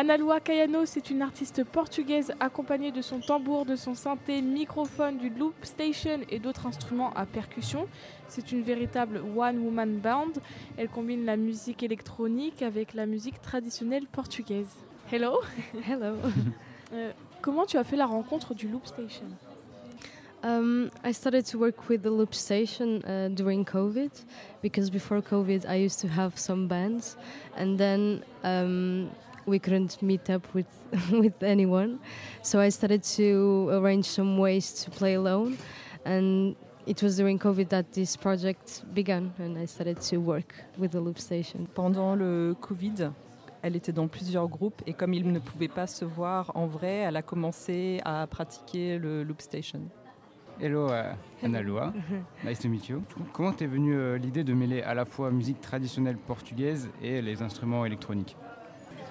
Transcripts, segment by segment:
Analua Caiano, c'est une artiste portugaise accompagnée de son tambour, de son synthé, microphone, du loop station et d'autres instruments à percussion. C'est une véritable one-woman band. Elle combine la musique électronique avec la musique traditionnelle portugaise. Hello Hello euh, Comment tu as fait la rencontre du loop station? Um, I started to work with the Loop Station uh, during COVID because before COVID I used to have some bands, and then um, we couldn't meet up with with anyone, so I started to arrange some ways to play alone, and it was during COVID that this project began, and I started to work with the Loop Station. Pendant le Covid, elle était dans plusieurs groupes et comme ils ne pouvaient pas se voir en vrai, elle a commencé à pratiquer le Loop Station. Hello uh, Analua, nice to meet you. Comment t'es venue euh, l'idée de mêler à la fois musique traditionnelle portugaise et les instruments électroniques?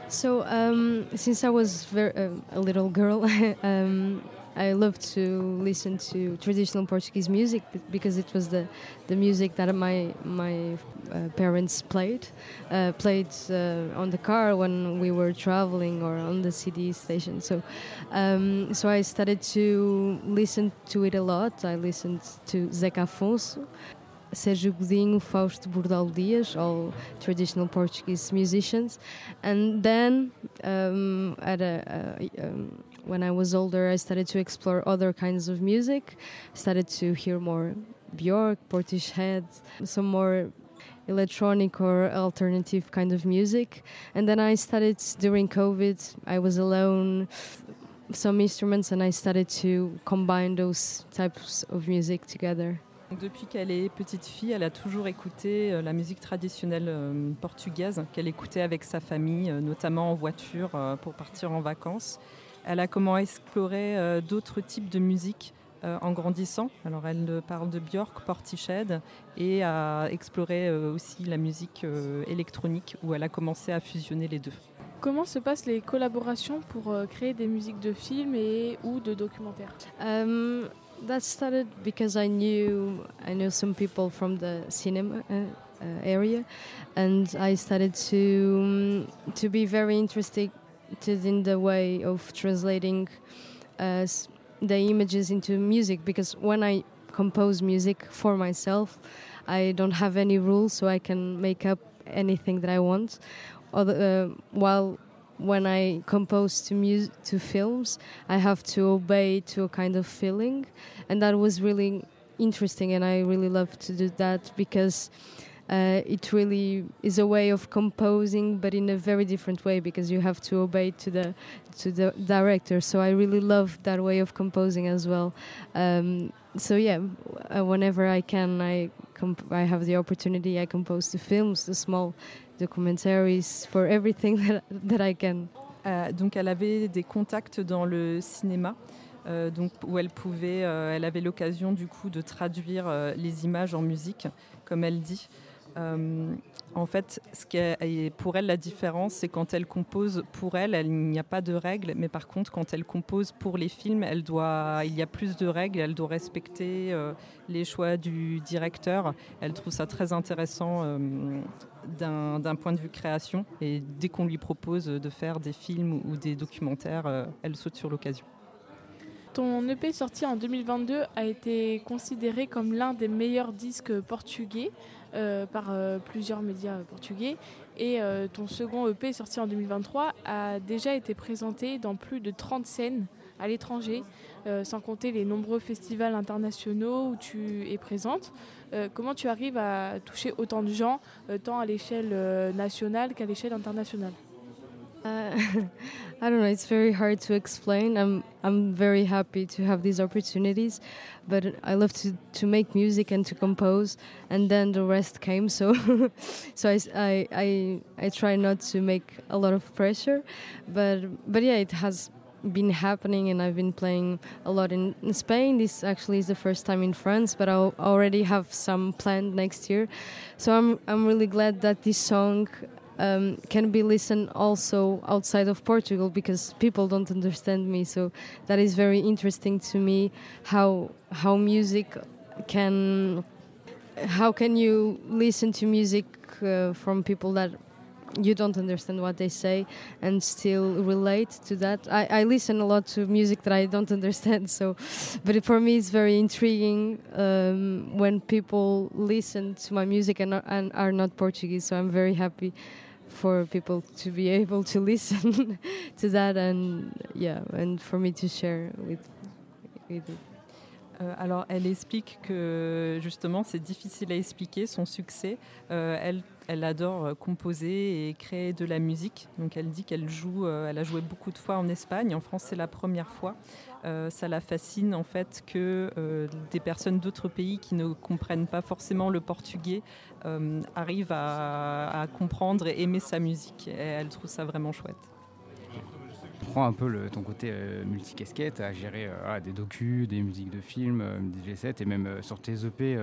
So, um, since I was very, uh, a little girl, um, I loved to listen to traditional Portuguese music because it was the, the music that my my uh, parents played uh, played uh, on the car when we were traveling or on the CD station. So um, so I started to listen to it a lot. I listened to Zeca Afonso. Sérgio Godinho, Fausto Bordal Dias, all traditional Portuguese musicians. And then, um, at a, um, when I was older, I started to explore other kinds of music. started to hear more Björk, Portishead, some more electronic or alternative kind of music. And then I started during COVID, I was alone, some instruments, and I started to combine those types of music together. Depuis qu'elle est petite fille, elle a toujours écouté euh, la musique traditionnelle euh, portugaise qu'elle écoutait avec sa famille, euh, notamment en voiture pour partir en vacances. Elle a comment explorer d'autres types de musique en grandissant. Alors elle parle de Björk, Portishead et a exploré aussi la musique électronique où elle a commencé à fusionner les deux. Comment se passent les collaborations pour créer des musiques de films et ou de documentaires? That started because I knew I knew some people from the cinema uh, uh, area, and I started to um, to be very interested in the way of translating uh, the images into music. Because when I compose music for myself, I don't have any rules, so I can make up anything that I want. Other, uh, while when I compose to music to films, I have to obey to a kind of feeling, and that was really interesting, and I really love to do that because. Uh, it really is a way of composing, but in a very different way because you have to obey to the to the director. So I really love that way of composing as well. Um, so yeah, uh, whenever I can, I I have the opportunity. I compose the films, the small documentaries, for everything that, that I can. Euh, donc elle avait des contacts dans le cinéma. Euh, donc, où elle pouvait, euh, elle avait l'occasion du coup de traduire euh, les images en musique, comme elle dit. Euh, en fait, ce qui est, pour elle la différence, c'est quand elle compose pour elle, il n'y a pas de règles, mais par contre, quand elle compose pour les films, elle il y a plus de règles, elle doit respecter euh, les choix du directeur. Elle trouve ça très intéressant euh, d'un point de vue création, et dès qu'on lui propose de faire des films ou des documentaires, elle saute sur l'occasion. Ton EP sorti en 2022 a été considéré comme l'un des meilleurs disques portugais. Euh, par euh, plusieurs médias portugais. Et euh, ton second EP sorti en 2023 a déjà été présenté dans plus de 30 scènes à l'étranger, sans compter les nombreux festivals internationaux où tu es présente. comment tu arrives à toucher autant de gens, tant à l'échelle nationale qu'à l'échelle internationale? Uh, I don't know. It's very hard to explain. I'm I'm very happy to have these opportunities, but I love to, to make music and to compose, and then the rest came. So, so I, I I I try not to make a lot of pressure, but but yeah, it has been happening, and I've been playing a lot in, in Spain. This actually is the first time in France, but I already have some planned next year. So I'm I'm really glad that this song um, can be listened also outside of Portugal because people don't understand me. So that is very interesting to me. How how music can how can you listen to music uh, from people that you don't understand what they say and still relate to that. I, I listen a lot to music that I don't understand, so but for me it's very intriguing um, when people listen to my music and are, and are not Portuguese. So I'm very happy for people to be able to listen to that and yeah, and for me to share with with it. Euh, alors, elle explique que justement, c'est difficile à expliquer son succès. Euh, elle, elle adore euh, composer et créer de la musique. Donc, elle dit qu'elle joue, elle a joué beaucoup de fois en Espagne. En France, c'est la première fois. ça la fascine en fait que des personnes d'autres pays qui ne comprennent pas forcément le portugais arrivent à, comprendre et aimer sa musique. Elle trouve ça vraiment chouette prends un peu ton côté euh, multicasquette à gérer euh, des docus, des musiques de films, euh, des G7 et même sur tes EP,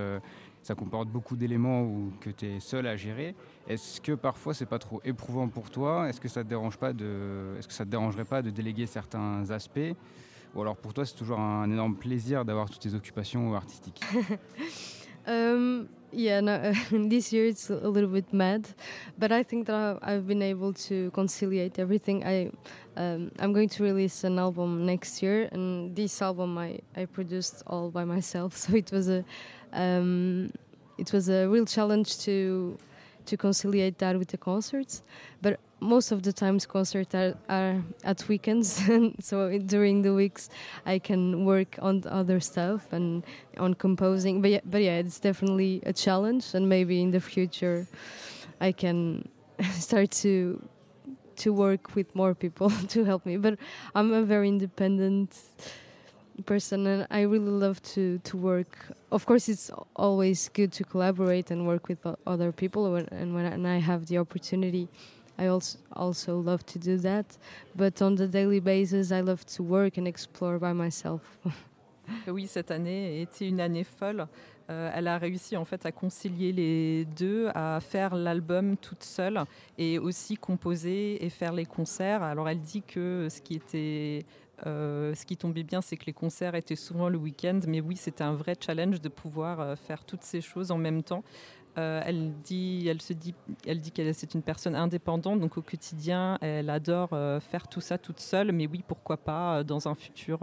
ça comporte beaucoup d'éléments que tu es seul à gérer. Est-ce que parfois c'est pas trop éprouvant pour toi? Est-ce que ça te dérange pas de, est-ce que ça te dérangerait pas de déléguer certains aspects? Ou alors pour toi c'est toujours un énorme plaisir d'avoir toutes tes occupations artistiques? Um, yeah, no, this year it's a little bit mad, but I think that I've been able to conciliate everything. I um, I'm going to release an album next year, and this album I, I produced all by myself. So it was a um, it was a real challenge to to conciliate that with the concerts. But most of the times concerts are, are at weekends, so during the weeks I can work on other stuff and on composing. But yeah, but yeah, it's definitely a challenge, and maybe in the future I can start to to work with more people to help me. But I'm a very independent person and I really love to to work. Of course, it's always good to collaborate and work with other people, and when and I have the opportunity, I also also love to do that. But on the daily basis, I love to work and explore by myself. oui, cette année été une année folle. Euh, elle a réussi en fait à concilier les deux, à faire l'album toute seule et aussi composer et faire les concerts. Alors elle dit que ce qui était euh, ce qui tombait bien, c'est que les concerts étaient souvent le week-end, mais oui, c'était un vrai challenge de pouvoir euh, faire toutes ces choses en même temps. elle dit, elle se dit, elle dit qu'elle c'est une personne indépendante, donc au quotidien, elle adore faire tout ça toute seule. Mais oui, pourquoi pas dans un futur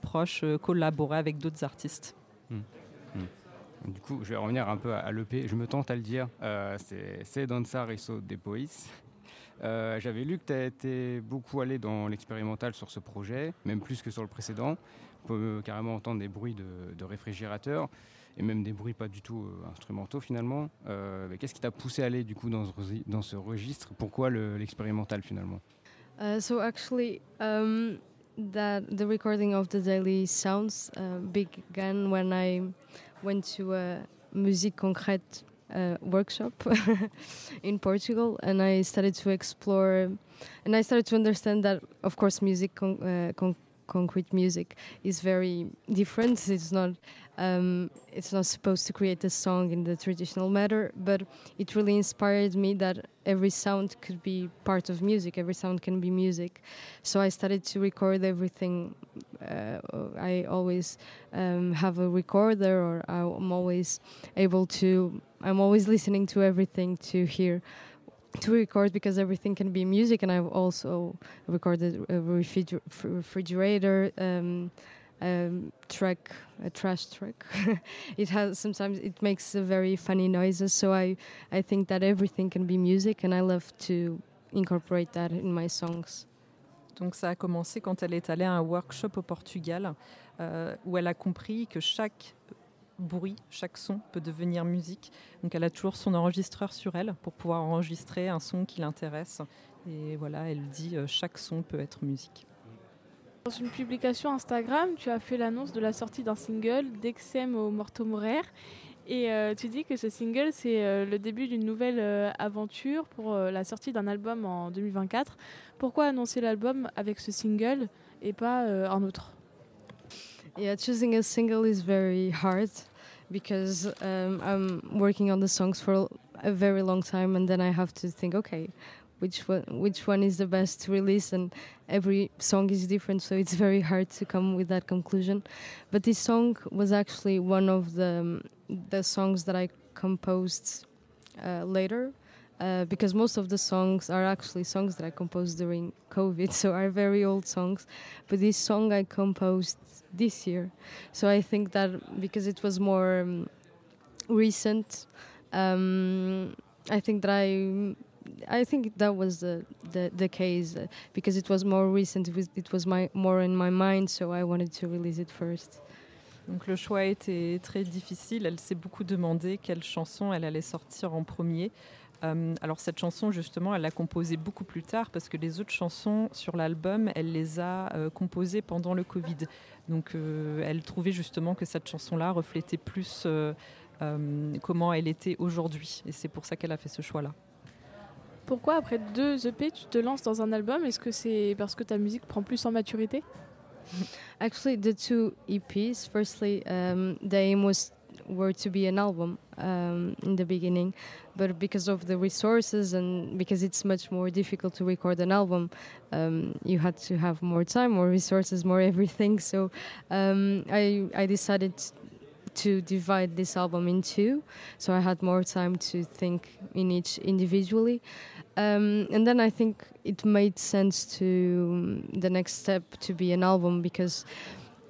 proche collaborer avec d'autres artistes. Hmm. Du coup, je vais revenir un peu à, l'EP. Je me tente à le dire. Euh, c'est Danza Riso de Pois. Euh, J'avais lu que tu as été beaucoup allé dans l'expérimental sur ce projet, même plus que sur le précédent. On peut carrément entendre des bruits de, de réfrigérateur et même des bruits pas du tout euh, instrumentaux finalement. Euh, Qu'est-ce qui t'a poussé à aller du coup dans ce, registre? Pourquoi l'expérimental le, finalement? Uh, So actually, um, that the recording of the daily sounds uh, began when I went to musique concrète uh, workshop in Portugal, and I started to explore, and I started to understand that, of course, music con uh, con concrete music is very different. It's not um, it's not supposed to create a song in the traditional manner, but it really inspired me that every sound could be part of music. Every sound can be music. So I started to record everything. Uh, I always um, have a recorder, or I'm always able to. I'm always listening to everything to hear to record because everything can be music, and I've also recorded a refriger refrigerator. Um, um, track, a trash track. sometimes it makes very funny noises. So I think that everything can be music, and I love to incorporate that in my songs. Donc ça a commencé quand elle est allée à un workshop au Portugal euh, où elle a compris que chaque bruit, chaque son peut devenir musique. Donc elle a toujours son enregistreur sur elle pour pouvoir enregistrer un son qui l'intéresse. Et voilà, elle dit euh, chaque son peut être musique. Dans une publication Instagram, tu as fait l'annonce de la sortie d'un single, Dexem au Morto Morer. Et euh, tu dis que ce single, c'est euh, le début d'une nouvelle aventure pour la sortie d'un album en 2024. Pourquoi annoncer l'album avec ce single et pas un autre? Yeah, choosing a single is very hard because um, I'm working on the songs for a very long time and then I have to think, okay, which one which one is the best to release? And every song is different so it's very hard to come with that conclusion. But this song was actually one of the um, the songs that I composed uh, later uh, because most of the songs are actually songs that I composed during COVID, so are very old songs. But this song I composed this year, so I think that because it was more um, recent, um, I think that I. I think that was the the, the case uh, because it was more recent. It was, it was my more in my mind, so I wanted to release it first. Donc le choix été très difficile. Elle s'est beaucoup demandé quelle chanson elle allait sortir en premier. Euh, alors cette chanson justement, elle l'a composée beaucoup plus tard parce que les autres chansons sur l'album, elle les a euh, composées pendant le Covid. Donc euh, elle trouvait justement que cette chanson-là reflétait plus comment elle était aujourd'hui. Et c'est pour ça qu'elle a fait ce choix-là. Pourquoi après deux EP tu te lances dans un album? Est-ce que c'est parce que ta musique prend plus en maturité? Actually, the two EPs. Firstly, um, the aim was were to be an album um, in the beginning, but because of the resources and because it's much more difficult to record an album, um, you had to have more time, more resources, more everything. So um, I I decided to divide this album in two, so I had more time to think in each individually. Um, and then I think it made sense to um, the next step to be an album because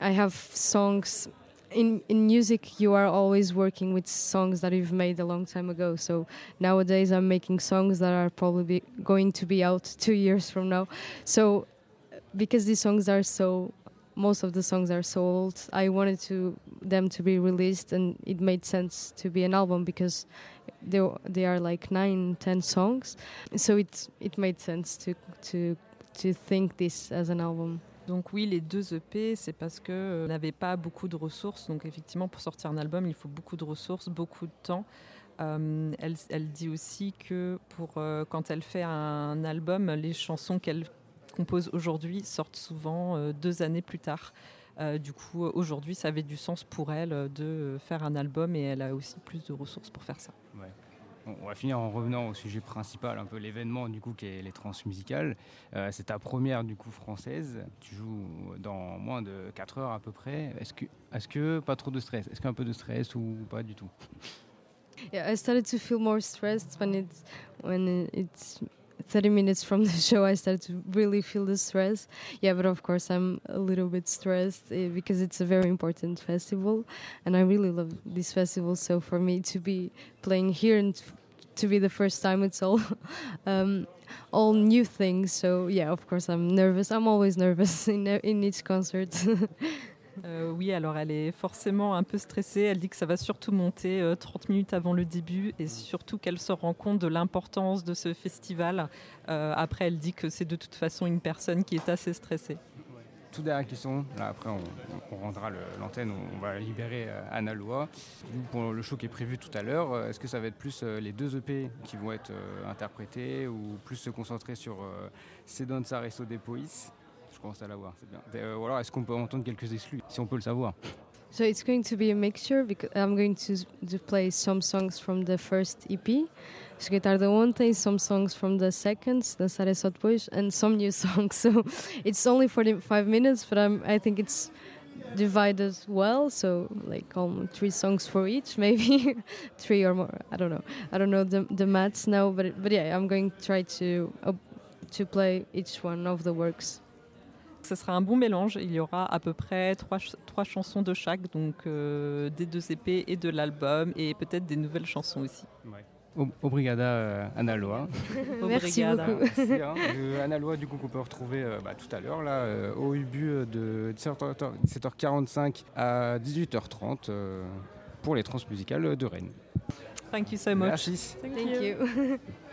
I have songs in in music you are always working with songs that you've made a long time ago. So nowadays i'm making songs that are probably going to be out 2 years from now. So because these songs are so most of the songs are so old i wanted to them to be released and it made sense to be an album because they they are like nine ten songs. So it it made sense to to to think this as an album Donc oui, les deux EP, c'est parce que euh, n'avait pas beaucoup de ressources. Donc effectivement, pour sortir un album, il faut beaucoup de ressources, beaucoup de temps. Euh, elle, dit aussi que pour euh, quand elle fait un album, les chansons qu'elle compose aujourd'hui sortent souvent deux années plus tard. Du coup, aujourd'hui, ça avait du sens pour elle de faire un album et elle a aussi plus de ressources pour faire ça. On va finir en revenant au sujet principal, un peu l'événement du coup qui est les transmusicales. Euh, c'est ta première du coup française. Tu joues dans moins de 4 heures à peu près. Est-ce que, est-ce que pas trop de stress? Est-ce qu'un peu de stress ou pas du tout? Yeah, I started to feel more stressed when it's when it's 30 minutes from the show, I started to really feel the stress. Yeah, but of course, I'm a little bit stressed uh, because it's a very important festival, and I really love this festival. So for me to be playing here and to be the first time, it's all um, all new things. So yeah, of course, I'm nervous. I'm always nervous in in each concert. Euh, oui, alors elle est forcément un peu stressée. Elle dit que ça va surtout monter 30 euh, minutes avant le début et surtout qu'elle se rend compte de l'importance de ce festival. Euh, après, elle dit que c'est de toute façon une personne qui est assez stressée. Toute dernière question, là après on, rendra l'antenne, on va libérer Anna Loa. Pour le show qui est prévu tout à l'heure, est-ce que ça va être plus les deux EP qui vont être interprétés ou plus se concentrer sur Sedon Saresso de Pois commence c'est bien. Ou alors, est-ce qu'on peut entendre quelques exclus, si on peut le savoir? So it's going to be a mixture because I'm going to, play some songs from the first EP, Secretar de Ontem, some songs from the second, Dançare Só Depois, and some new songs. So it's only 45 minutes, but I'm, I think it's divided well. So like almost three songs for each, maybe three or more. I don't know. I don't know the the maths now, but but yeah, I'm going to try to uh, to play each one of the works. Ce sera un bon mélange. Il y aura à peu près trois, trois chansons de chaque, donc euh, des deux EP et de l'album, et peut-être des nouvelles chansons aussi. Ouais. Obrigada euh, Analoa. Merci beaucoup. Merci, hein. Analoa, du coup, qu'on peut retrouver euh, bah, tout à l'heure, là, euh, au UBU de 17h45 à 18h30 pour les transmusicales de Rennes. Thank you so much. Merci. Thank, you.